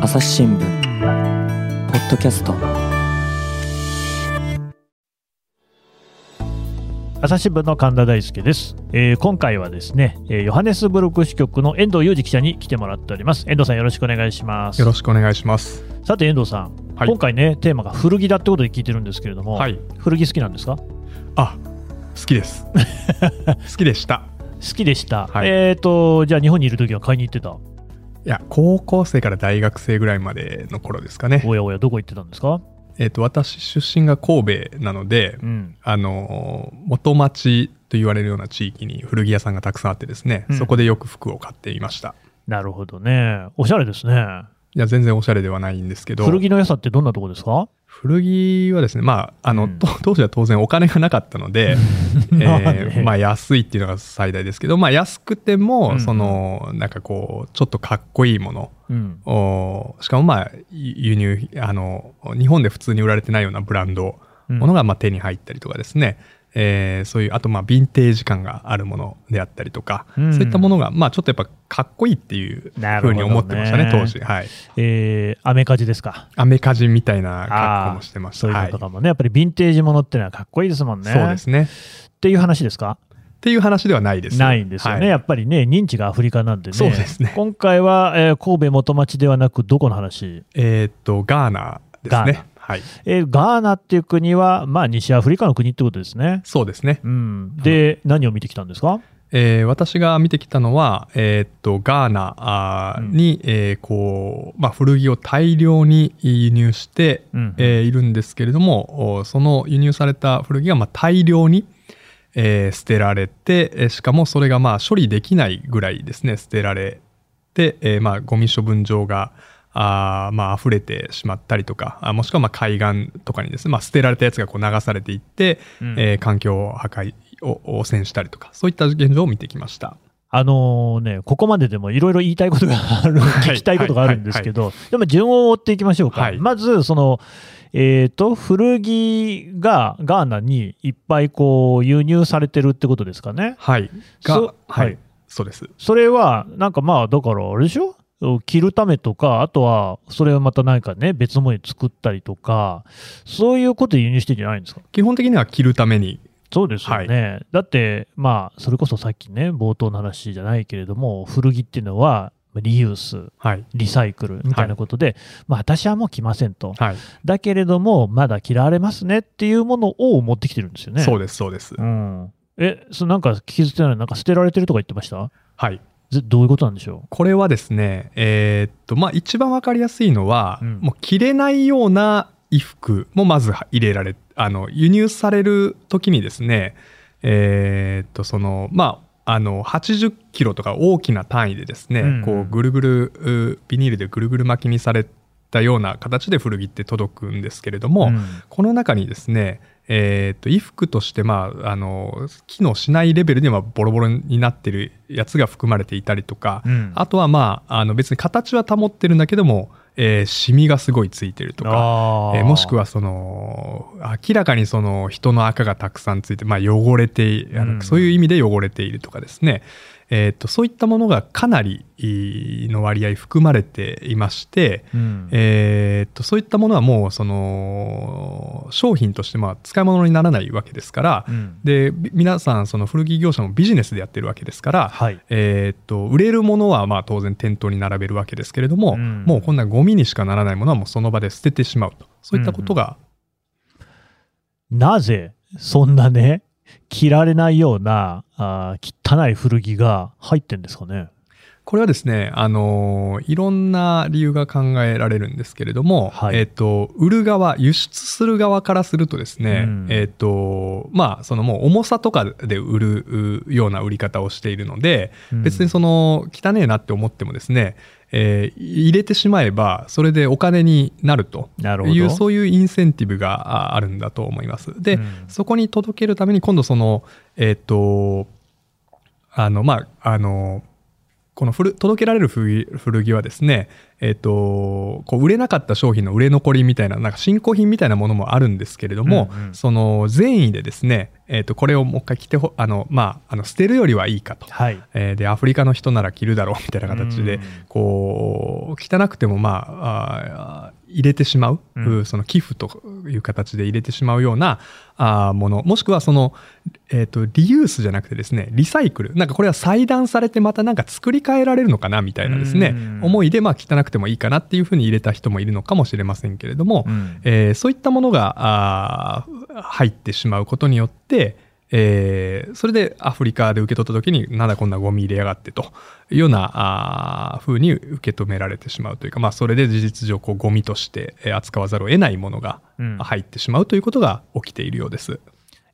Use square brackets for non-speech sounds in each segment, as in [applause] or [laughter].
朝日新聞ポッドキャスト朝日新聞の神田大輔です、えー今回はですね、えーヨハネスブルク支局の遠藤裕二記者に来てもらっております遠藤さんよろしくお願いしますよろしくお願いします。さて遠藤さん、はい今回ねテーマが古着だってことで聞いてるんですけれども、はい。古着好きなんですか？あ、好きです。[laughs] 好きでした。好きでした、はい。えっ、とじゃあ日本にいる時は買いに行ってた？いや、高校生から大学生ぐらいまでの頃ですかね。おやおやどこ行ってたんですか？えっ、と、私出身が神戸なので、うん。あのー、元町と言われるような地域に古着屋さんがたくさんあってですね、うん。そこでよく服を買っていました。なるほどね。おしゃれですね。いや、全然おしゃれではないんですけど、古着の良さってどんなとこですか？古着はですね、まあ、あの、うん。と当時は当然お金がなかったので、[laughs] えー [laughs] まあ安いっていうのが最大ですけど、まあ安くても、うんその、なんかこう、ちょっとかっこいいもの、うん。おしかもまあ輸入あの日本で普通に売られてないようなブランドうん。ものがまあ手に入ったりとかですね、えーそういうあとまあヴィンテージ感があるものであったりとか、うん。そういったものがまあちょっとやっぱかっこいいっていうふうに思ってましたね当時。はい。えーアメカジですか？アメカジみたいな格好もしてました。そういうはいのとかもね、やっぱりヴィンテージものってのはかっこいいですもんね。そうですね。っていう話ですか？っていう話ではないです。ないんですよね、はい。やっぱりね、認知がアフリカなんでね、そうですね。今回は、えー神戸元町ではなく、どこの話、えーっとガーナですねはい。えーガーナっていう国は、まあ、西アフリカの国ってことですね。そうですね。うん、で、何を見てきたんですか？えー私が見てきたのは、えーっとガーナあーうん。に、えーこうまあ、古着を大量に輸入して、うんえーいるんですけれどもおその輸入された古着がまあ大量に、えー捨てられてえーしかもそれがまあ処理できないぐらいですね捨てられて、えーまあ、ゴミ処分場があーまあ溢れてしまったりとかあもしくはまあ海岸とかにですね、まあ、捨てられたやつがこう流されていって、うんえー環境破壊を汚染したりとかそういった現状を見てきました。あのね、ここまででもいろいろ言いたいことがある、聞きたいことがあるんですけど、でも順を追っていきましょうか。はいまず、その、えっ、と、古着がガーナにいっぱいこう輸入されてるってことですかね。はい。ははいい。そうです。それは、なんかまあ、だから、あれでしょ？着るためとか、あとは、それをまた何かね、別のものに作ったりとか、そういうことで輸入してんじゃないんですか？基本的には着るために、そうですよね。だって、まあ、それこそさっきね、冒頭の話じゃないけれども、古着っていうのは、リユース、はい。リサイクルみたいなことで、まあ、私はもう着ませんと。はい。だけれども、まだ着られますねっていうものを持ってきてるんですよね。そうです、そうです。うん。え、そなんか気づいてない、なんか捨てられてるとか言ってました？はい。ぜどういうことなんでしょこれはですね、えーっと、まあ、一番わかりやすいのは、うん。もう着れないような衣服もまず入れられ、あの、輸入される時にですね、えーっと、その、まあ、あの、80キロとか大きな単位でですね、うんこう、ぐるぐる、うビニールでぐるぐる巻きにされたような形で古着って届くんですけれどう。も、ん。この中にですね、えー、と衣服として、まあ、あの機能しないレベルではボロボロになってるやつが含まれていたりとか、うん。あとは、まあ、あの別に形は保ってるんだけども、えーシミがすごいついてるとか、えーもしくはその明らかにその人の赤がたくさんついて、まあ、汚れてあの、うん。そういう意味で汚れているとかですね、えー、とそういったものがかなりの割合含まれていまして、うん。えーっとそういったものはもうその商品としてまあ使い物にならないわけですから、うん。でび皆さんその古着業者もビジネスでやってるわけですから、はい。えーっと売れるものはまあ当然店頭に並べるわけですけれども、うん。もうこんなゴミにしかならないものはもうその場で捨ててしまうと。そういったことが、なぜ、そんなね、着られないような、あー汚い古着が入ってんですかね？これはですね、あのーいろんな理由が考えられるんですけれども、はい。えっ、と、売る側、輸出する側からするとですね、うん。えっ、と、まあ、そのもう重さとかで売るうような売り方をしているので、うん。別にその、汚ねえなって思ってもですね、えー入れてしまえば、それでお金になるという、そういうインセンティブがああるんだと思います。で、うんそこに届けるために今度その、えっ、と、あの、まあ、あの、この古届けられる古着はですね、えっとこう売れなかった商品の売れ残りみたいななんか新興品みたいなものもあるんですけれども、うんうんその善意でですね、えっとこれをもう一回着てほあの、まあ、あの捨てるよりはいいかと。はい。えーでアフリカの人なら着るだろうみたいな形で、うんこう汚くてもまああー入れてしまう、うん。その寄付という形で入れてしまうようなあーもの。もしくはその、えー、とリユースじゃなくてですねリサイクル。なんかこれは裁断されてまたなんか作り変えられるのかなみたいなですね、うん。思いでまあ汚くてもいいかなっていうふうに入れた人もいるのかもしれませんけれども、うん。えーそういったものがあー入ってしまうことによって、えーそれでアフリカで受け取った時になんだこんなゴミ入れやがってというようなあー風に受け止められてしまうというか、まあ、それで事実上こうゴミとしてえー扱わざるを得ないものがうん入ってしまうということが起きているようです。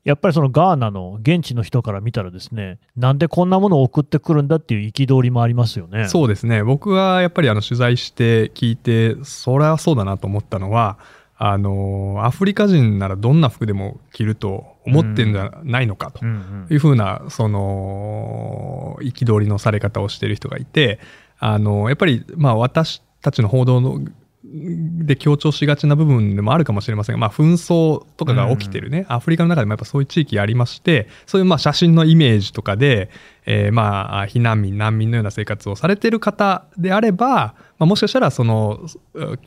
やっぱりそのガーナの現地の人から見たらですね、なんでこんなものを送ってくるんだっていう憤りもありますよね。そうですね僕はやっぱりあの取材して聞いてそれはそうだなと思ったのはあのアフリカ人ならどんな服でも着ると思ってんじゃないのかと。いうふうなその憤りのされ方をしている人がいてあのやっぱりまあ私たちの報道ので強調しがちな部分でもあるかもしれませんが、まあ、紛争とかが起きてるね、アフリカの中でもやっぱそういう地域ありましてそういうまあ写真のイメージとかで、えーまあ避難民難民のような生活をされている方であれば、まあ、もしかしたらそのう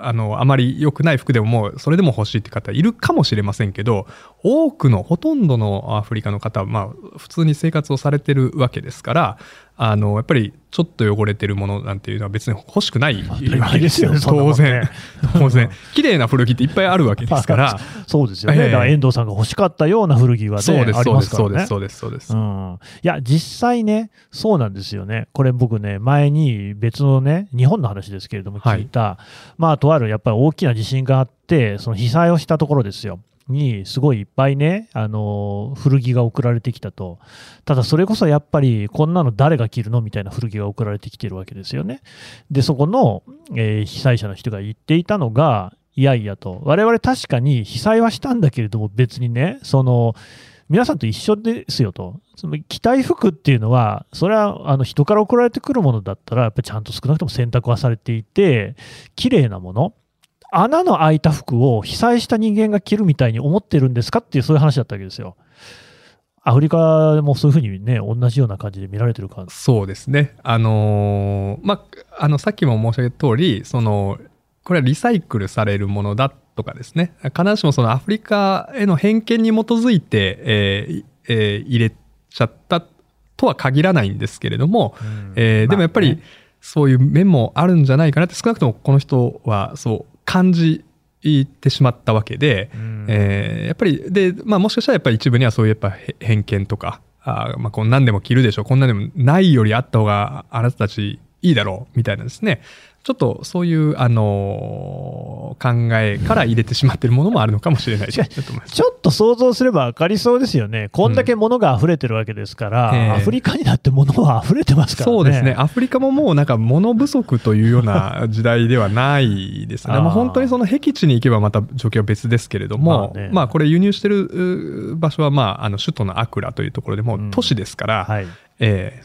あのあまり良くない服でももうそれでも欲しいって方いるかもしれませんけど多くのほとんどのアフリカの方はまあ普通に生活をされてるわけですからあのやっぱりちょっと汚れてるものなんていうのは別に欲しくないわ当たり前ですよ当然。当然。綺麗な古着っていっぱいあるわけですから。[laughs] そうですよね、ええ。だから遠藤さんが欲しかったような古着が、ね、そうですありそうですそうますからね。ですそうですそうです。うん、いや、実際ね、そうなんですよね、これ僕ね、前に別のね、日本の話ですけれども、聞いた、まあ、とあるやっぱり大きな地震があって、その被災をしたところですよ。にすごいいっぱいね、あの古着が送られてきたと、ただそれこそやっぱり、こんなの誰が着るのみたいな古着が送られてきてるわけですよね。で、そこの、えー被災者の人が言っていたのが、いやいやと、我々確かに被災はしたんだけれども、別にね、その皆さんと一緒ですよと、その着たい服っていうのは、それはあの人から送られてくるものだったら、やっぱりちゃんと少なくとも洗濯はされていて、綺麗なもの、穴の開いた服を被災した人間が着るみたいに思ってるんですかっていう、そういう話だったわけですよ。アフリカもそういうふうにね、同じような感じで見られてる感じ。そうですね。あのーまあ、あの、さっきも申し上げた通り、その、これはリサイクルされるものだとかですね、必ずしもそのアフリカへの偏見に基づいて、えーえー入れちゃったとは限らないんですけれども、えーでもやっぱりそういう面もあるんじゃないかなって少なくともこの人はそう感じてしまったわけで、うん。えーやっぱりで、まあ、もしかしたらやっぱり一部にはそういうやっぱへ偏見とかあー、まあ、こんなんでも着るでしょこんなんでもないよりあった方があなたたちいいだろうみたいなですねちょっとそういう、あのー考えから入れてしまっているものもあるのかもしれない。[laughs] ちょっと想像すれば分かりそうですよね、こんだけ物が溢れてるわけですから、ええ。アフリカになって物は溢れてますからね。そうですね。アフリカももうなんか物不足というような時代ではないですね。あー。まあ本当にその僻地に行けばまた状況は別ですけれども、まあね。まあこれ輸入してるう場所はまああの首都のアクラというところでもう都市ですから、はい、え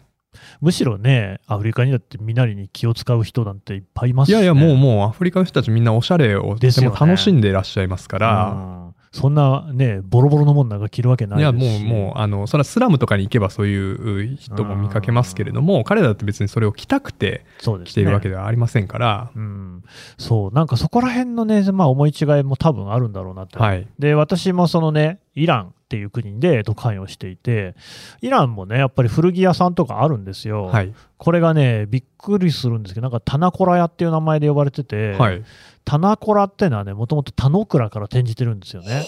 むしろね、アフリカにだって身なりに気を使う人なんていっぱいいますし、ね、えいやいやもうもうアフリカの人たちみんなおしゃれをでも楽しんでいらっしゃいますから、うん。そんなね、ボロボロのもんなんか着るわけないいやですし。もうもうあのそれはスラムとかに行けばそういう人も見かけますけれども彼らだって別にそれを着たくて着ているわけではありませんから、うん、そう、なんかそこら辺のね、まあ、思い違いも多分あるんだろうなって。はい。で、私もそのね、イランっていう国で関与していて、イランもね、やっぱり古着屋さんとかあるんですよ。はいこれがね、びっくりするんですけど、なんかタナコラ屋っていう名前で呼ばれてて、はい、タナコラってのはね、もともと田之倉から転じてるんですよね。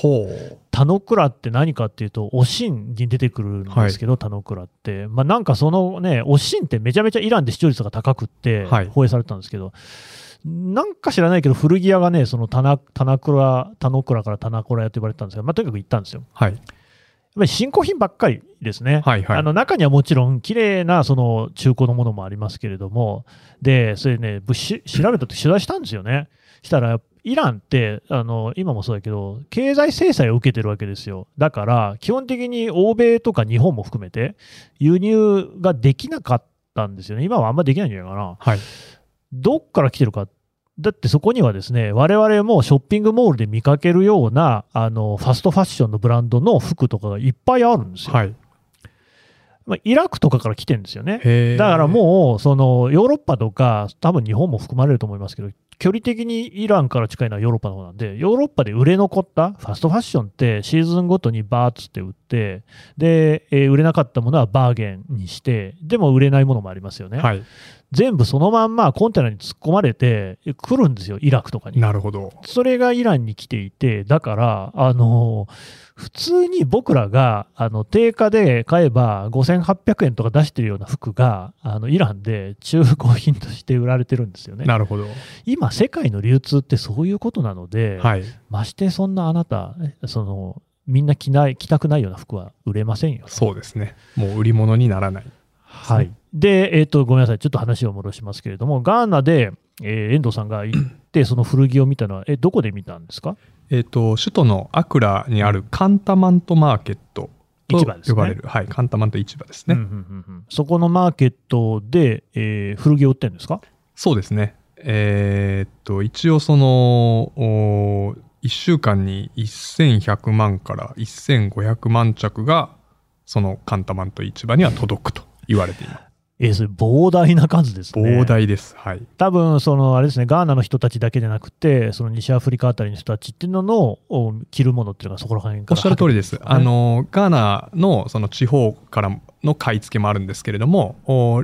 田之倉って何かっていうと、おしんに出てくるんですけど、田之倉って。まあなんかそのね、おしんってめちゃめちゃイランで視聴率が高くってはい、放映されてたんですけど、なんか知らないけど、古着屋がね、その田名田名倉、田之倉から田名倉屋と呼ばれてたんですが、まあとにかく行ったんですよ。はいやっぱり新興品ばっかりですね。はいはいあの中にはもちろん綺麗なその中古のものもありますけれども、で、それね、調べたと取材したんですよね。したら、イランってあの今もそうだけど、経済制裁を受けてるわけですよ。だから、基本的に欧米とか日本も含めて、輸入ができなかったんですよね。今はあんまできないんじゃないかな。はい。どっから来てるか。だってそこにはですね、我々もショッピングモールで見かけるような、あの、ファストファッションのブランドの服とかがいっぱいあるんですよ。はい。まあ、イラクとかから来てるんですよね。だからもう、その、ヨーロッパとか、多分日本も含まれると思いますけど、距離的にイランから近いのはヨーロッパの方なんで、ヨーロッパで売れ残ったファストファッションってシーズンごとにバーッつって売って、で、えー売れなかったものはバーゲンにして、でも売れないものもありますよね。はい。全部そのまんまコンテナに突っ込まれて来るんですよ、イラクとかに。なるほど。それがイランに来ていて、だから、あの普通に僕らがあの定価で買えば5800円とか出してるような服があのイランで中古品として売られてるんですよね。なるほど。今、世界の流通ってそういうことなので、はい。ましてそんなあなた、そのみんな着ない着たくないような服は売れませんよ。そうですね。もう売り物にならない。はい。で、えっ、と、ごめんなさい。ちょっと話を戻しますけれども、ガーナで、えー遠藤さんが行って、その古着を見たのは、え、どこで見たんですか？えっ、と、首都のアクラにあるカンタマントマーケットと市場ですね呼ばれる、はい、カンタマント市場ですね。うんうんうんうんそこのマーケットで、えー古着を売ってるんですか？そうですね。えーっと、一応その、お1週間に1100万から1500万着が、そのカンタマント市場には届くと言われています。えーそれ膨大な数ですね。膨大です。はい。多分そのあれですね、ガーナの人たちだけじゃなくて、その西アフリカあたりの人たちっていうののお着るものっていうのがそこら辺からおっしゃる通りです。あの、ガーナのその地方からの買い付けもあるんですけれども、お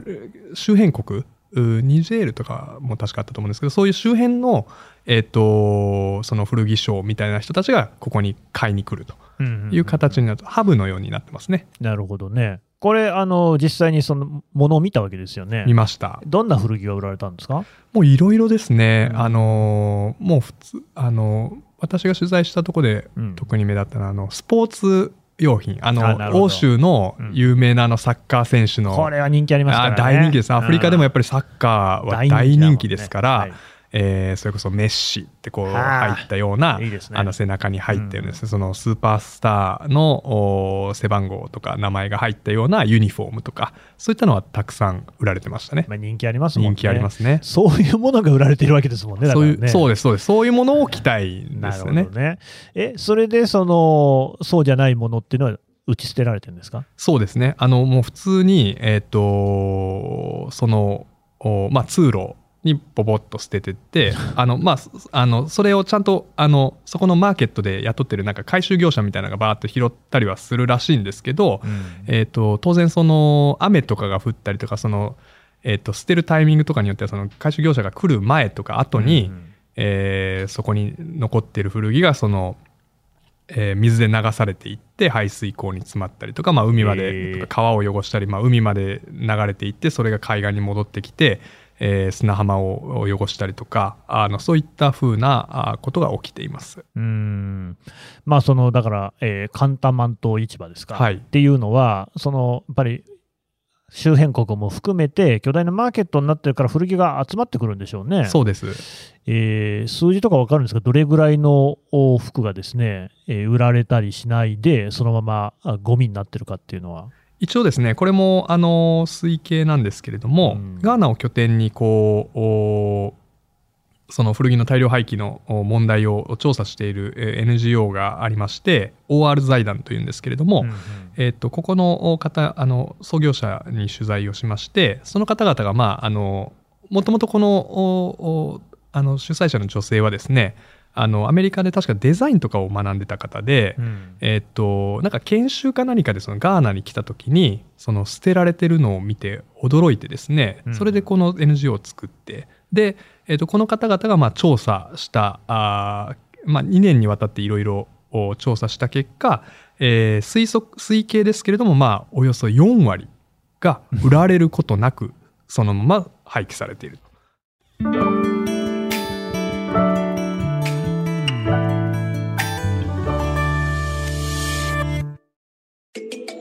周辺国、うニジェールとかも確かあったと思うんですけど、そういう周辺の、えっ、と、その古着商みたいな人たちがここに買いに来るとうんうんうんいう形になると、ハブのようになってますね。なるほどね。これ、あの実際にそのものを見たわけですよね見。ました。どんな古着が売られたんですか？もういろいろですね。うんあのーもう普通、あのー私が取材したところでうん特に目立ったのは、あの、スポーツ用品。あの、欧州の有名なあのサッカー選手の、これは人気ありますからね。あ大人気です。アフリカでもやっぱりサッカーは大人気ですから、はいえーそれこそメッシってこうはあ入ったようないいですねあの背中に入ったようなですね、そのスーパースターのお背番号とか名前が入ったようなユニフォームとかそういったのはたくさん売られてましたね。まあ、人気ありますもんね。人気ありますね。そういうものが売られてるわけですもんね。だかそういう、そうです、そうです。そういうものを着たいですよね。ね。え、それでそのそうじゃないものっていうのは打ち捨てられてるんですか？そうですね。あの、もう普通に、えっ、と、その、おまあ、通路にポポッと捨ててって、あの、まあ、すあの、それをちゃんと、あの、そこのマーケットで雇ってるなんか回収業者みたいなのがバーッと拾ったりはするらしいんですけど、えっ、と、当然その、雨とかが降ったりとか、その、えっ、と、捨てるタイミングとかによっては、その回収業者が来る前とか後に、うんえーそこに残ってる古着がその、えー水で流されていって排水溝に詰まったりとか、まあ、海まへでー。川を汚したり、まあ、海まで流れていってそれが海岸に戻ってきて、えー砂浜を汚したりとかあのそういった風なあことが起きています。うーんまあそのだから、えーカンタマント市場ですか、はいっていうのはそのやっぱり周辺国も含めて巨大なマーケットになってるから古着が集まってくるんでしょうね。そうですえー数字とか分かるんですか？どれぐらいのお服がですね、えー売られたりしないでそのままあゴミになってるかっていうのは。一応ですねこれもあの推計なんですけれども、うん。ガーナを拠点にこうおその古着の大量廃棄のお問題を調査しているえー NGO がありまして OR 財団というんですけれども、うんうん。えっとここの方あの創業者に取材をしましてその方々がまああのもともとこのあの主催者の女性はですねあのアメリカで確かデザインとかを学んでた方で、うんえっとなんか研修か何かでそのガーナに来た時にその捨てられてるのを見て驚いてですねうんそれでこの NGO を作ってで、えっとこの方々がまあ調査したあー、まあ、2年にわたっていろいろ調査した結果、えー推測推計ですけれどもまあおよそ4割が売られることなくそのまま廃棄されている。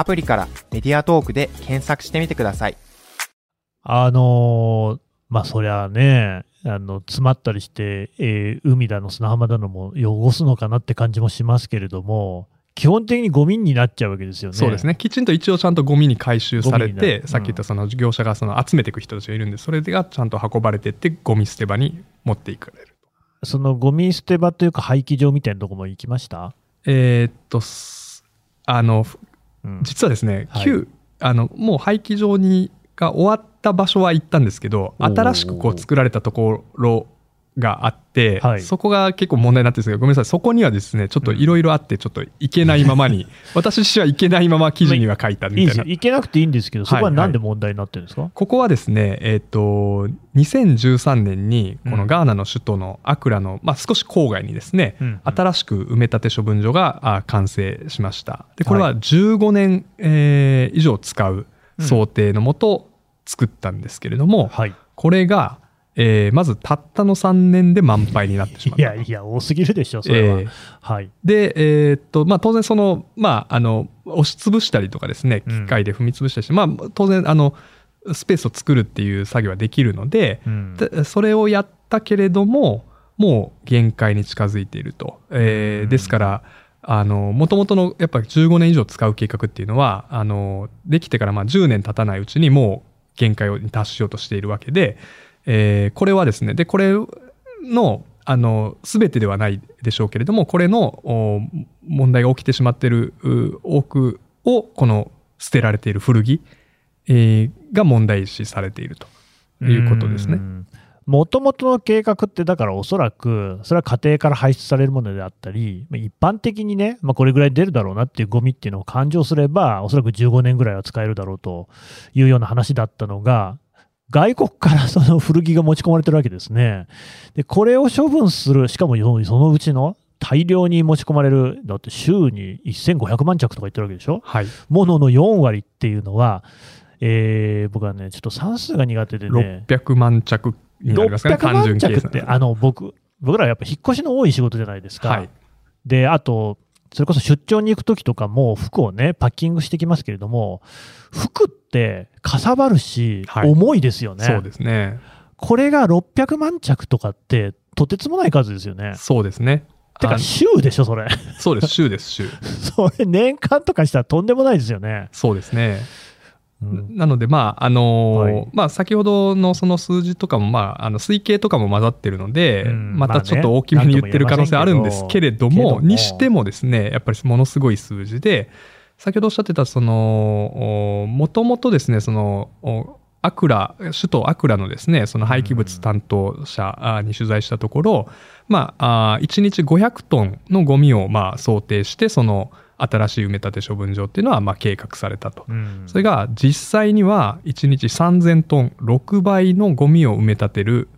アプリからメディアトークで検索してみてください。あのーまあそりゃね、あの、詰まったりして、えー海だの砂浜だのも汚すのかなって感じもしますけれども、基本的にゴミになっちゃうわけですよね。そうですね。きちんと一応ちゃんとゴミに回収されて、ゴミになるさっき言ったその業者がその集めていく人たちがいるんで、それがちゃんと運ばれてって、ゴミ捨て場に持っていかれる。そのゴミ捨て場というか廃棄場みたいなとこも行きました、えーっと、すあの、うん実はですね、はい。旧、あの、もう廃棄場に、が終わった場所は行ったんですけど、新しくこう作られたところがあって、はい。そこが結構問題になってるんですけど、ごめんなさい、そこにはですね、ちょっといろいろあって、ちょっと行けないままに、[laughs] 私自身は行けないまま記事には書いた。みたいな。行けなくていいんですけど、そこははい。なんで問題になってるんですか、ここはですね、えっ、と、2013年に、このガーナの首都のアクラの、まあ、少し郊外にですね、うん新しく埋め立て処分所があ完成しました。で、これは15年、えー以上使う想定のもと作ったんですけれども、はい。これが、えーまずたったの3年で満杯になってしまった。いやいや、多すぎるでしょ、それは。えーはい。で、えーっと、まあ、当然その、まあ、あの、押しつぶしたりとかですね、うん機械で踏みつぶしたりして、まあ、当然、あの、スペースを作るっていう作業はできるので、うんでそれをやったけれども、もう限界に近づいていると。えーうんですから、あの、もともとのやっぱり15年以上使う計画っていうのは、あの、できてからまあ10年経たないうちにもう限界に達しようとしているわけで、えーこれはですね、で、これの、あの、すべてではないでしょうけれども、これの問題が起きてしまっている多くを、この捨てられている古着、えーが問題視されているということですね。もともとの計画って、だからおそらく、それは家庭から排出されるものであったり、一般的にね、まあ、これぐらい出るだろうなっていうゴミっていうのを勘定すれば、おそらく15年ぐらいは使えるだろうというような話だったのが、外国からその古着が持ち込まれてるわけですね。で、これを処分する、しかもそのうちの大量に持ち込まれる、だって週に1500万着とか言ってるわけでしょ？はい。ものの4割っていうのは、えー僕はね、ちょっと算数が苦手でね、600万着になりますかね、600単万。着って、あの僕、僕らはやっぱ引っ越しの多い仕事じゃないですか。はい。で、あと、それこそ出張に行くときとかも、服をね、パッキングしてきますけれども、服ってかさばるし、はい重いですよね。そうですね。これが600万着とかって、とてつもない数ですよね。そうですね。てか、あ週でしょ、それ。そうです、週です、週。[laughs] それ、年間とかしたらとんでもないですよね。そうですね。うん。なので、まあ、あのーはい。まあ、先ほどのその数字とかも、まあ、あの推計とかも混ざってるので、うん。またちょっと大きめに言ってる可能性あるんですけれども、まあねにしてもですね、やっぱりものすごい数字で、先ほどおっしゃってた、その、もともとですね、その、おアクラ、首都アクラのですね、その廃棄物担当者あに取材したところ、まあ、あ1日500トンのゴミをまあ想定して、その新しい埋め立て処分場っていうのはまあ計画されたと。うんそれが実際には1日3000トン、6倍のゴミを埋め立てる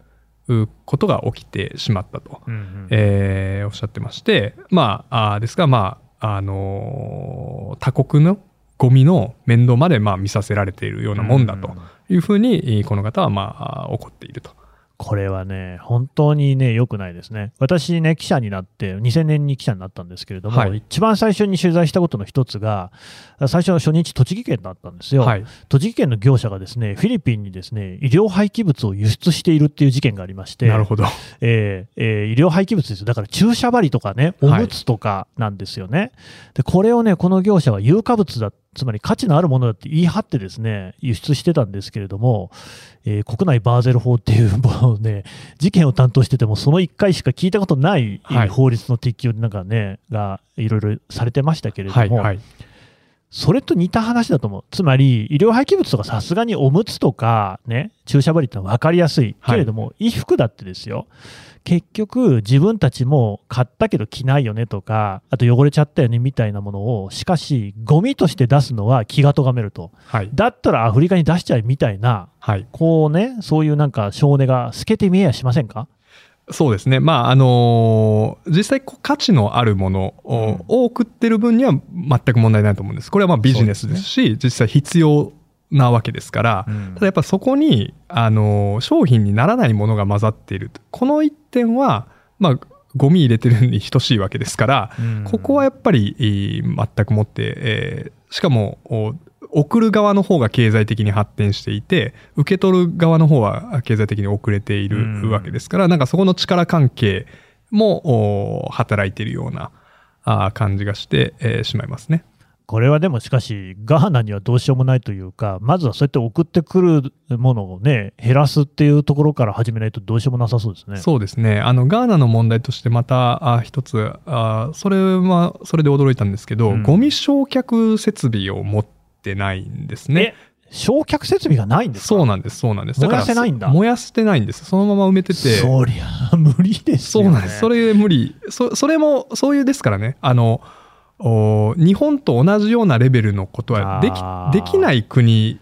うことが起きてしまったと、うんうんえーおっしゃってまして、まあ、ですが、まあ、あのー他国のゴミの面倒までまあ見させられているようなもんだというふうに、この方はまあ怒っていると。これはね、本当にね、良くないですね。私ね、記者になって、2000年に記者になったんですけれども、はい一番最初に取材したことの一つが、最初の初日、栃木県だったんですよ。はい。栃木県の業者がですね、フィリピンにですね、医療廃棄物を輸出しているっていう事件がありまして、なるほど。えーえー医療廃棄物ですよ。だから注射針とかね、おむつとかなんですよね。で、これをね、この業者は有価物だ、つまり価値のあるものだって言い張ってですね、輸出してたんですけれども、えー国内バーゼル法っていうものをね、事件を担当してても、その1回しか聞いたことない、はい法律の適用なんかね、がいろいろされてましたけれども、はい。はい。それと似た話だと思う。つまり、医療廃棄物とかさすがにおむつとか、ね、注射針ってのは分かりやすい。けれども、衣服だってですよ。結局、自分たちも買ったけど着ないよねとか、あと汚れちゃったよねみたいなものを、しかし、ゴミとして出すのは気が咎めると。はい。だったらアフリカに出しちゃえみたいな、はい。こうね、そういうなんか少年が透けて見えやしませんか？そうですね。まあ、あのー実際価値のあるものを,、送ってる分には全く問題ないと思うんです。これはまあビジネスですし、実際必要なわけですから、うんただやっぱそこに、あのー商品にならないものが混ざっている。この一点は、まあ、ゴミ入れてるに等しいわけですから、うんここはやっぱり、えー全くもって、えーしかも、お送る側の方が経済的に発展していて、受け取る側の方は経済的に遅れていうんるわけですから、なんかそこの力関係もお働いているようなあー感じがして、えーしまいますね。これはでもしかし、ガーナにはどうしようもないというか、まずはそうやって送ってくるものをね、減らすっていうところから始めないとどうしようもなさそうですね。そうですね。あの、ガーナの問題としてまた、あ一つあ、それは、それで驚いたんですけど、うんゴミ焼却設備を持ってないんですね。焼却設備がないんですか？そうなんです、そうなんです。燃やせないんだ燃やしてないんです。そのまま埋めてて。そりゃ無理ですよ、ね。そうなんです。それ無理。そそれも、そういうですからね。あの、お日本と同じようなレベルのことはできできない国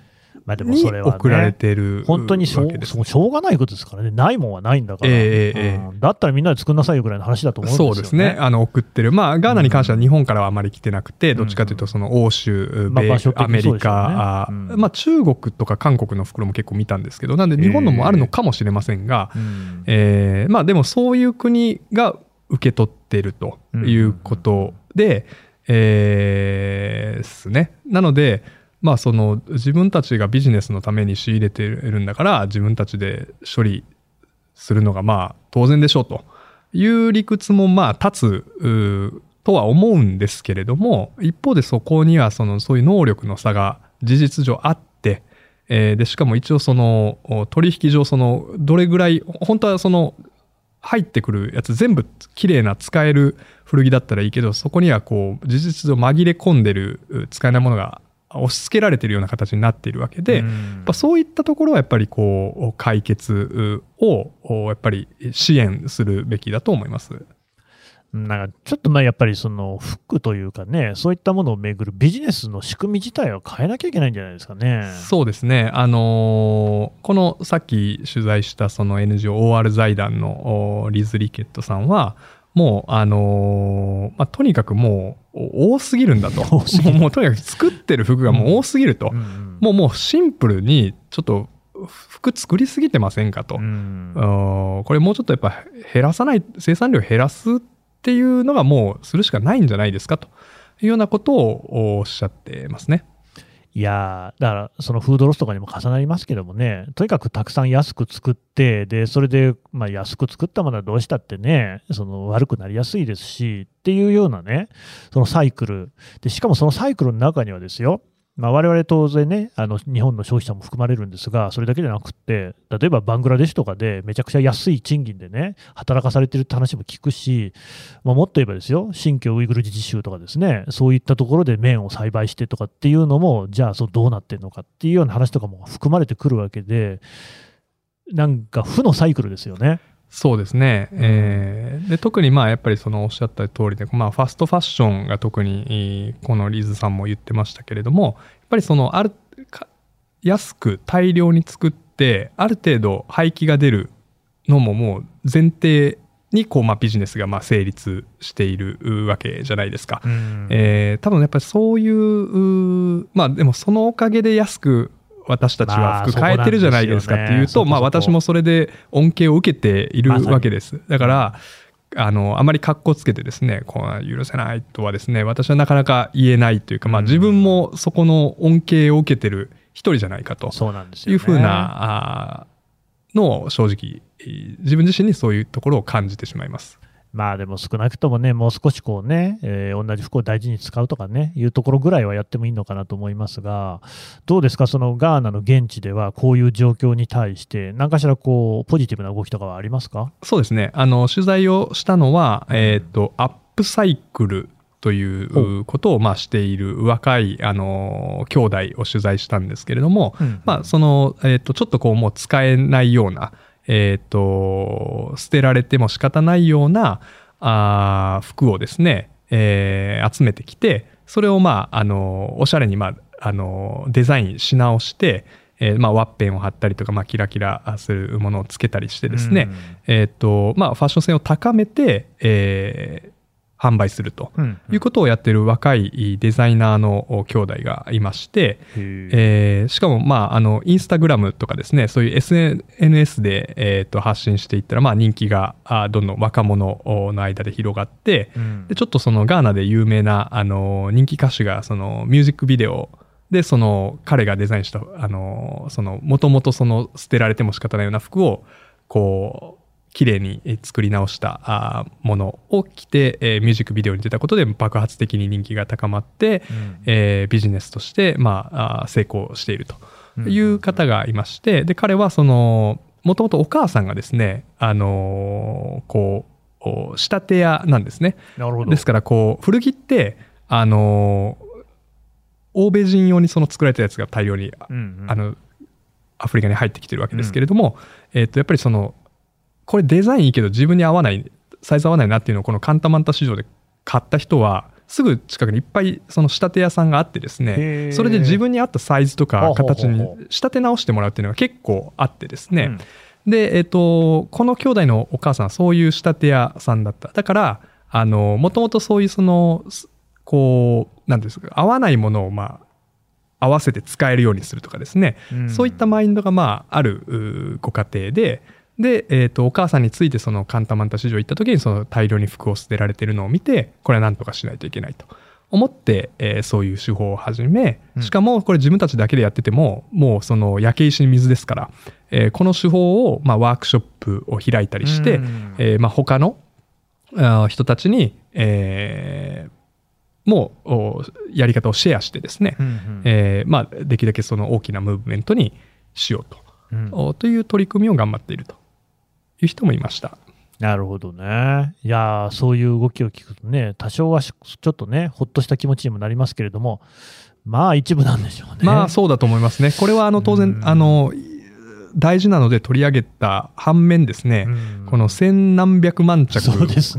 まあでもにそれは、ね、送られてる本当にしょうしょうがないことですからね、ないもんはないんだから、ええええうん。だったらみんなで作んなさいよぐらいの話だと思うんですよ、ね、そうですね。あの、送ってる。まあ、ガーナに関しては日本からはあまり来てなくて、うん。どっちかというと、その欧州、米まあアメリカ、あうん。まあ、中国とか韓国の袋も結構見たんですけど、なんで日本のもあるのかもしれませんが、うん。えーまあでもそういう国が受け取ってるということで、えーですね。なので、まあその自分たちがビジネスのために仕入れてるんだから自分たちで処理するのがまあ当然でしょうという理屈もまあ立つとは思うんですけれども一方でそこにはそのそういう能力の差が事実上あって、えーでしかも一応その取引上そのどれぐらい本当はその入ってくるやつ全部綺麗な使える古着だったらいいけどそこにはこう事実上紛れ込んでる使えないものが押し付けられてるような形になっているわけで、うんやっぱそういったところはやっぱりこう解決をおやっぱり支援するべきだと思います。なんかちょっとまあやっぱりその服というかね、そういったものをめぐるビジネスの仕組み自体を変えなきゃいけないんじゃないですかね。そうですね、あのーこのさっき取材したその NGOR 財団のおリズ・リケットさんは、もう、あのーまあ、とにかくもうお多すぎるんだと。もうもうとにかく作ってる服がもう多すぎると。うんうんもうもうシンプルにちょっと服作りすぎてませんかと。うんこれもうちょっとやっぱ減らさない生産量減らすっていうのがもうするしかないんじゃないですかというようなことをおっしゃってますね。いやだからそのフードロスとかにも重なりますけどもね、とにかくたくさん安く作って、でそれでまあ安く作ったものはどうしたってね、その悪くなりやすいですしっていうようなね、そのサイクル、でしかもそのサイクルの中にはですよ、まあ、我々当然ね、あの日本の消費者も含まれるんですが、それだけじゃなくって、例えばバングラデシュとかでめちゃくちゃ安い賃金でね、働かされてるって話も聞くし、まあ、もっと言えばですよ、新疆ウイグル自治州とかですね、そういったところで麺を栽培してとかっていうのも、じゃあそうどうなってるのかっていうような話とかも含まれてくるわけで、なんか負のサイクルですよね。そうですね、えーで特にまあやっぱりそのおっしゃった通りで、まあ、ファストファッションが特にえーこのリズさんも言ってましたけれどもやっぱりそのあるか安く大量に作ってある程度廃棄が出るのももう前提にこうまあビジネスがまあ成立しているわけじゃないですか。えー多分やっぱりそういうまあでもそのおかげで安く私たちは服まあ買えてるじゃないですかっていうと、そこなんですよねまあ私もそれで恩恵を受けているわけです。だから、あの、あまり格好つけてですね、こう許せないとはですね、私はなかなか言えないというか、まあうん自分もそこの恩恵を受けてる一人じゃないかと。いうふうな、あーのを正直、えー自分自身にそういうところを感じてしまいます。まあでも少なくともね、もう少しこうね、えー同じ服を大事に使うとかね、いうところぐらいはやってもいいのかなと思いますが、どうですか、そのガーナの現地では、こういう状況に対して、何かしらこう、ポジティブな動きとかはありますか？そうですね。あの、取材をしたのは、えっ、と、アップサイクルということを、まあ、している若い、あの、兄弟を取材したんですけれども、まあ、その、えっ、と、ちょっとこう、もう使えないような、えっ、と、捨てられても仕方ないような、あー服をですね、えー集めてきて、それを、まあ、あの、おしゃれに、まあ、あの、デザインし直して、えーまあ、ワッペンを貼ったりとか、まあ、キラキラするものをつけたりしてですね、うん。えーとまあ、ファッション性を高めて、えー販売するとうんいうことをやっている若いデザイナーの兄弟がいまして、えーしかも、まあ、あのインスタグラムとかですねそういう SNS で、えーと発信していったら、まあ、人気があどんどん若者の間で広がってうん。でちょっとそのガーナで有名なあの人気歌手がそのミュージックビデオでその彼がデザインしたあのそのもともとその捨てられても仕方ないような服をこう綺麗にえー作り直したものを着て、えーミュージックビデオに出たことで爆発的に人気が高まって、うん。えービジネスとして、まあ、成功しているという方がいまして、で彼はそのもともとお母さんがですね、あのーこうお仕立て屋なんですね。なるほど。ですからこう古着って、あのー欧米人用にその作られたやつが大量にうんうん。あのアフリカに入ってきてるわけですけれども、えっとやっぱりそのこれデザインいいけど自分に合わないサイズ合わないなっていうのをこのカンタマンタ市場で買った人はすぐ近くにいっぱいその仕立て屋さんがあってですへねー。それで自分に合ったサイズとか形に仕立て直してもらうっていうのが結構あってですね、うん。で、えっとこの兄弟のお母さんはそういう仕立て屋さんだった。だからあのもともとそういうそのすこうなんていうんですか合わないものをまあ合わせて使えるようにするとかですね、うん。そういったマインドがまああるご家庭でで、えー、とお母さんについてそのカンタマンタ市場行った時にその大量に服を捨てられてるのを見てこれは何とかしないといけないと。思って、えーそういう手法を始めうん。しかもこれ自分たちだけでやっててももうその焼け石に水ですから、えーこの手法を、まあ、ワークショップを開いたりして、うん。えーまあ、他の人たちに、えーもうおやり方をシェアしてですね、うんうん。えーまあ、できるだけその大きなムーブメントにしようと,、うん。おという取り組みを頑張っているという人もいました。なるほどね。いやーそういう動きを聞くとね、多少はしちょっとね、ほっとした気持ちにもなりますけれども、まあ一部なんでしょうね。まあそうだと思いますね。これはあの当然うんあの大事なので取り上げた反面ですね、うんこの千何百万着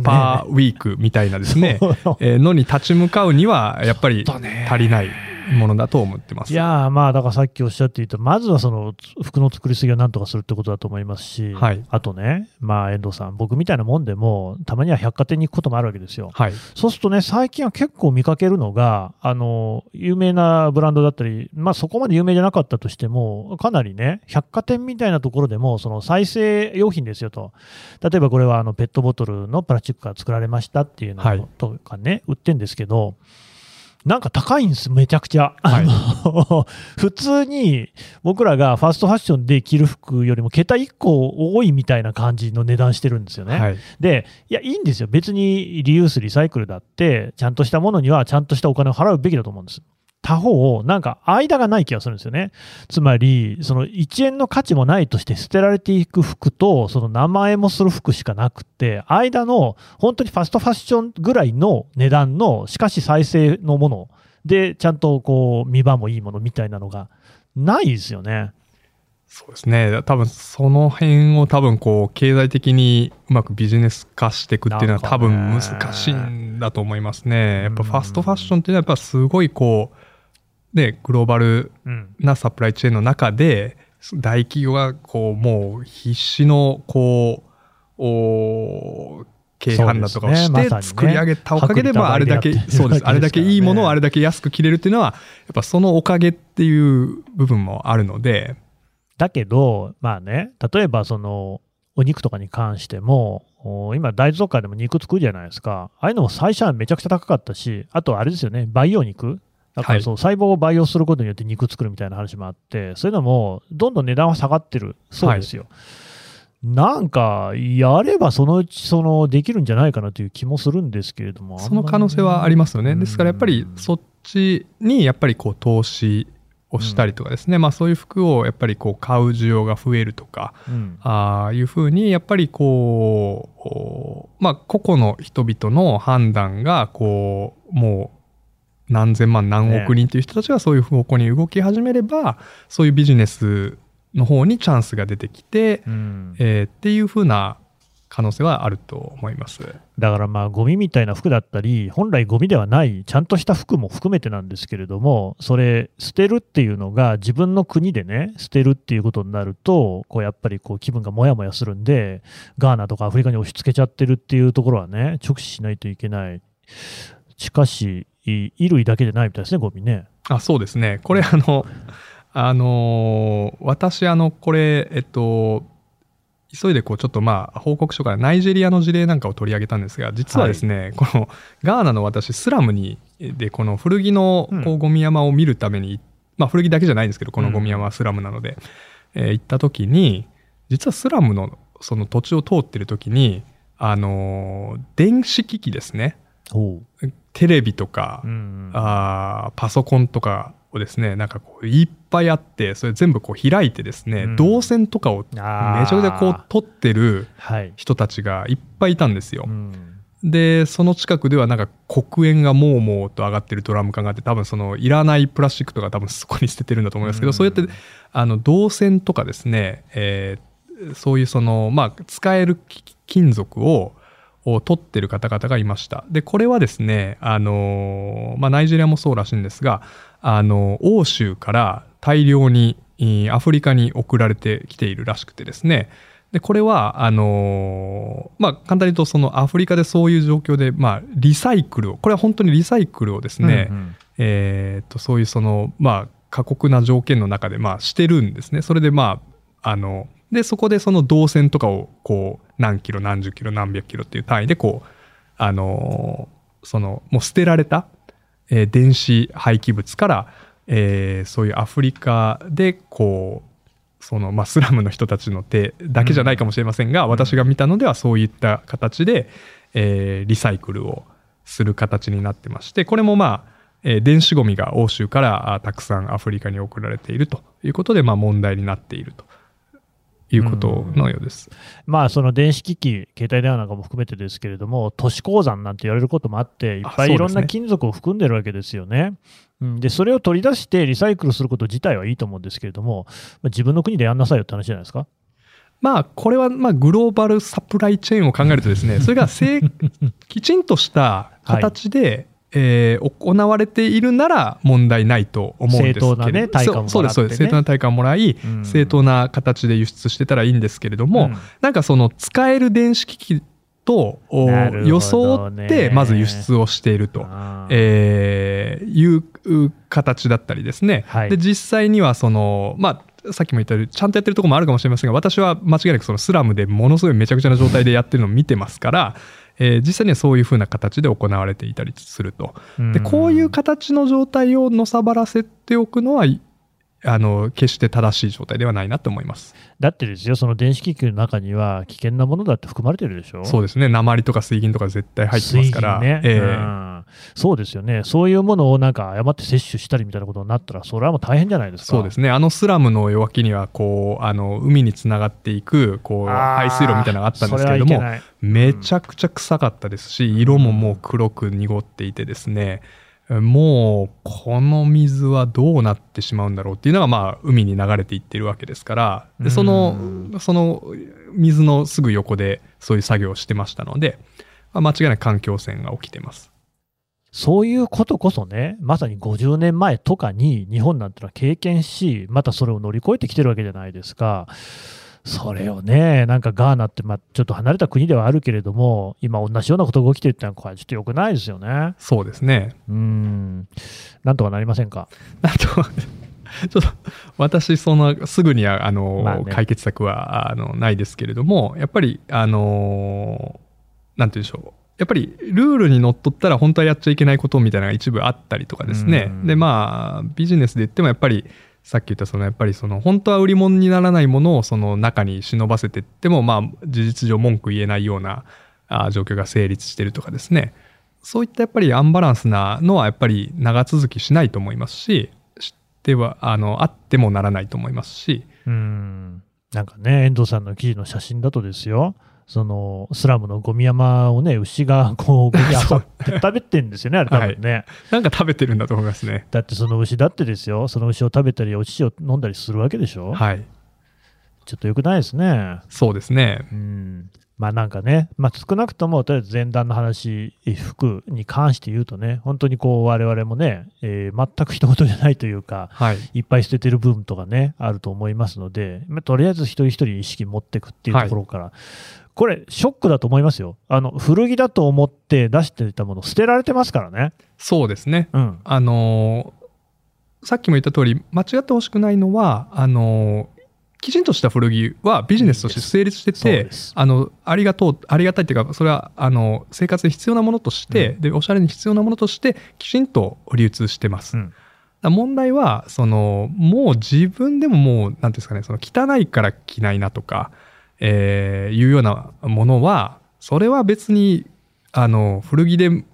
パーウィークみたいなですねそうえーのに立ち向かうにはやっぱり足りないものだと思ってます。いやーまあだからさっきおっしゃっていた、まずはその服の作りすぎをなんとかするってことだと思いますし、はいあとね、まあ遠藤さん、僕みたいなもんでも、たまには百貨店に行くこともあるわけですよ。はい、そうするとね、最近は結構見かけるのが、あの、有名なブランドだったり、まあそこまで有名じゃなかったとしても、かなりね、百貨店みたいなところでも、その再生用品ですよと。例えばこれはあのペットボトルのプラスチックから作られましたっていうのはいとかね、売ってんですけど、なんか高いんです、めちゃくちゃ。はいあの [laughs] 普通に僕らがファストファッションで着る服よりも桁1個多いみたいな感じの値段してるんですよね。はい、で、いや、いいんですよ。別にリユース、リサイクルだって、ちゃんとしたものにはちゃんとしたお金を払うべきだと思うんです。他方、なんか間がない気がするんですよね。つまり、その1円の価値もないとして捨てられていく服と、その名前もする服しかなくて、間の本当にファストファッションぐらいの値段の、しかし再生のもので、ちゃんとこう、見場もいいものみたいなのがないですよね。そうですね多分その辺を多分こう経済的にうまくビジネス化していくっていうのは多分難しいんだと思いますね。やっぱファストファッションっていうのはやっぱすごいこうねグローバルうん。なサプライチェーンの中で大企業がこうもう必死のこうお経営判断とかをして作り上げたおかげでまああれだけそうです。あれだけいいものをわあれだけ安く着れるっていうのはやっぱそのおかげっていう部分もあるので。だけど、まあね、例えばそのお肉とかに関しても、お今、大豆とかでも肉作るじゃないですか、ああいうのも最初はめちゃくちゃ高かったし、あとあれですよね、培養肉、だからそう細胞を培養することによって肉作るみたいな話もあって、そういうのもどんどん値段は下がってるそうですよ。なんか、やればそのうちそのできるんじゃないかなという気もするんですけれども、その可能性はありますよね。うん。ですからやっぱりそっちにやっぱりこう投資をしたりとかですね、まあそういう服をやっぱりこう買う需要が増えるとか、うん。ああいうふうにやっぱりこうおまあ個々の人々の判断がこうもう何千万何億人という人たちがそういう方向に動き始めれば、そういうビジネスの方にチャンスが出てきて、うんえーっていうふうな可能性はあると思いますだからまあゴミみたいな服だったり、本来ゴミではない、ちゃんとした服も含めてなんですけれども、それ、捨てるっていうのが、自分の国でね、捨てるっていうことになると、こうやっぱりこう気分がもやもやするんで、ガーナとかアフリカに押し付けちゃってるっていうところはね、直視しないといけない。しかし、い衣類だけでないみたいですね、ゴミね。あそうですね。これあのあのー私あのこれえっと急いでこうちょっとまあ報告書からナイジェリアの事例なんかを取り上げたんですが実はですね、このガーナの私スラムにでこの古着のこううゴミ山を見るために、まあ古着だけじゃないんですけどこのゴミ山はスラムなので、えー行った時に実はスラムのその土地を通ってる時にあのー電子機器ですね。ほテレビとか、う。うん。あーパソコンとかをですねなんかこういっぱいあってそれ全部こう開いてですね、うん動線とかをめちゃくちゃこう撮ってるはい。人たちがいっぱいいたんですよ。うん。でその近くではなんか黒煙がもうもうと上がってるドラム缶があって多分そのいらないプラスチックとか多分そこに捨ててるんだと思いますけど、うんそうやってあの動線とかですね、えーそういうそのまあ使えるき金属をを取ってる方々がいました。でこれはですねあのーまあ、ナイジェリアもそうらしいんですがあの欧州から大量にえーアフリカに送られてきているらしくてですね。でこれはあのーまあ簡単に言うとそのアフリカでそういう状況で、まあ、リサイクルをこれは本当にリサイクルをですね、うんうん。えー、とそういうそのまあ過酷な条件の中でまあしてるんですね。それでまああのでそこでその動線とかをこう何キロ何十キロ何百キロっていう単位でこうあのーそのもう捨てられた、えー電子廃棄物から、えーそういうアフリカでこうそのまあ、スラムの人たちの手だけじゃないかもしれませんが、私が見たのではそういった形で、えーリサイクルをする形になってましてこれもまあ、えー電子ゴミが欧州からあたくさんアフリカに送られているということで、まあ、問題になっているということのようです。まあ、その電子機器、携帯電話なんかも含めてですけれども、都市鉱山なんて言われることもあって、いっぱいいろんな金属を含んでるわけですよね。うん、で、それを取り出してリサイクルすること自体はいいと思うんですけれども、まあ、自分の国でやんなさいよって話じゃないですか？まあこれはまあグローバルサプライチェーンを考えるとですね [laughs] それが正きちんとした形で、えー行われているなら問題ないと思うんですけれど正当なねそうですそうです。正当な対価をもらい、うん。正当な形で輸出してたらいいんですけれども、うんなんかその使える電子機器と装ってまず輸出をしていると。えーいう形だったりですね、はい。で実際にはその、まあ、さっきも言ったようにちゃんとやってるところもあるかもしれませんが私は間違いなくそのスラムでものすごいめちゃくちゃな状態でやってるのを見てますから、えー実際にはそういうふうな形で行われていたりすると。でこういう形の状態をのさばらせておくのはいあの決して正しい状態ではないなと思います。だってですよ、その電子機器の中には危険なものだって含まれてるでしょ？そうですね鉛とか水銀とか絶対入ってますから。水銀ねええうんそうですよね、そういうものをなんか誤って摂取したりみたいなことになったら、それはもう大変じゃないですか。そうですね。あのスラムの脇にはこうあの海につながっていくこう排水路みたいなのがあったんですけれどもめちゃくちゃ臭かったですし色ももう黒く濁っていてですねもうこの水はどうなってしまうんだろうっていうのがまあ海に流れていってるわけですからでそのその水のすぐ横でそういう作業をしてましたので、まあ間違いなく環境汚染が起きてます。そういうことこそね、まさに50年前とかに日本なんてのは経験し、またそれを乗り越えてきてるわけじゃないですか。それをね、なんかガーナって、まあ、ちょっと離れた国ではあるけれども、今、同じようなことが起きてるってのは、これはちょっと良くないですよね。そうですね。うん、なんとかなりませんか？あと、[laughs] ちょっと私、そのすぐにはあの、まあね解決策はあのないですけれども、やっぱり、あのなんて言うんでしょう。やっぱりルールにのっとったら本当はやっちゃいけないことみたいなのが一部あったりとかですね。うん。で、まあ、ビジネスで言ってもやっぱり、さっき言ったそのやっぱりその本当は売り物にならないものをその中に忍ばせてってもまあ事実上文句言えないようなあ状況が成立してるとかですね。そういったやっぱりアンバランスなのはやっぱり長続きしないと思いますし知ってはあのあってもならないと思いますし。うん、なんかね、遠藤さんの記事の写真だとですよ、そのスラムのゴミ山をね、牛がこうゴミ [laughs] 漁って食べてんですよね、あれ、多分ね。なんか食べてるんだと思いますね。だってその牛だってですよ、その牛を食べたり、お乳を飲んだりするわけでしょ、はい。ちょっと良くないですね。そうですね。うん。まあなんかね、まあ、少なくともとりあえず前段の話、服に関して言うとね、本当にこう我々もね、えー、全く一言じゃないというか、はい、いっぱい捨ててる部分とかね、あると思いますので、まあ、とりあえず一人一人意識持っていくっていうところから、はい、これ、ショックだと思いますよ。あの古着だと思って出していたもの、捨てられてますからね。そうですね。うん、あのー、さっきも言った通り、間違ってほしくないのは、あのーきちんとした古着はビジネスとして成立してて、あの、ありがとう、ありがたいっていうか、それは、あの、生活に必要なものとして、うん、で、おしゃれに必要なものとして、きちんと流通してます。うん、問題は、その、もう自分でももう、なんていうんですかね、その、汚いから着ないなとか、えー、いうようなものは、それは別に、あの、古着で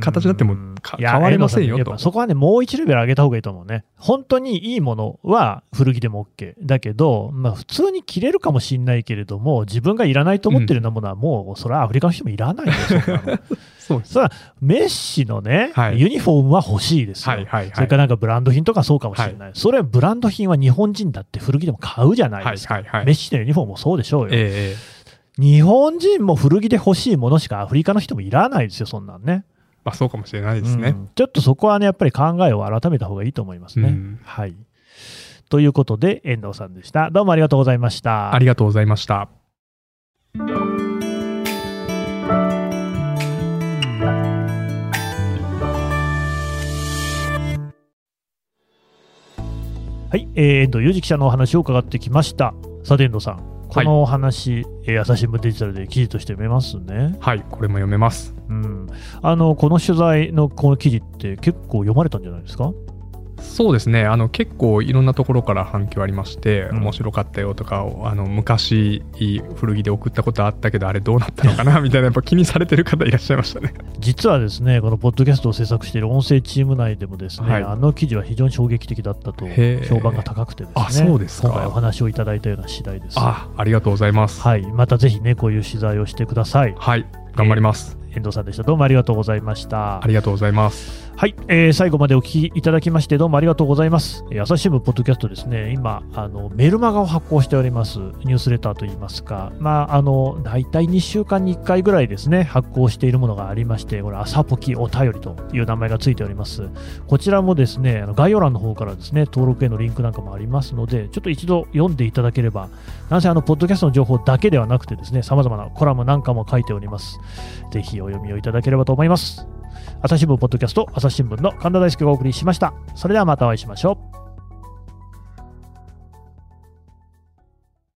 形になっても変わりませんよと。そこはね、もう一レベル上げた方がいいと思うね。本当にいいものは古着でも OK。だけど、まあ、普通に着れるかもしれないけれども、自分がいらないと思ってるようなものは、もう、それはアフリカの人もいらないよ、そ [laughs] うそれはメッシのね、はい、ユニフォームは欲しいですよ、はいはいはい、それからなんかブランド品とかそうかもしれない、はい、それはブランド品は日本人だって古着でも買うじゃないですか、はいはいはい、メッシのユニフォームもそうでしょうよ。えー、日本人も古着で欲しいものしかアフリカの人もいらないですよ、そんなんね。まあ、そうかもしれないですね、うん、ちょっとそこはね、やっぱり考えを改めた方がいいと思いますね。うん、はい。ということで、遠藤さんでした。どうもありがとうございました。ありがとうございました。はい、えー、遠藤裕二記者のお話を伺ってきました。さて、遠藤さん、このお話、はい、えー、朝日新聞デジタルで記事として読めますね。はい、これも読めます。うん、あのこの取材のこの記事って結構読まれたんじゃないですか？そうですね。あの結構いろんなところから反響ありまして、うん、面白かったよとかあの昔古着で送ったことあったけどあれどうなったのかな [laughs] みたいなやっぱ気にされてる方いらっしゃいましたね。実はですねこのポッドキャストを制作している音声チーム内でもですね、はい、あの記事は非常に衝撃的だったと評判が高くてですねあそうです今回お話をいただいたような次第です。あありがとうございます。はい。またぜひねこういう取材をしてください。はい頑張ります、えー、遠藤さんでした。どうもありがとうございました。ありがとうございます。はい、えー、最後までお聞きいただきましてどうもありがとうございます。えー、朝日新聞ポッドキャストですね、今、あのメルマガを発行しております、ニュースレターといいますか、まあ、あの大体2週間に1回ぐらいですね、発行しているものがありまして、これ、朝ポキお便りという名前がついております。こちらもですね、概要欄の方からですね、登録へのリンクなんかもありますので、ちょっと一度読んでいただければ、なんせあの、ポッドキャストの情報だけではなくてですね、様々なコラムなんかも書いております。ぜひお読みをいただければと思います。朝日新聞ポッドキャスト朝日新聞の神田大輔がお送りしましたそれではまたお会いしましょう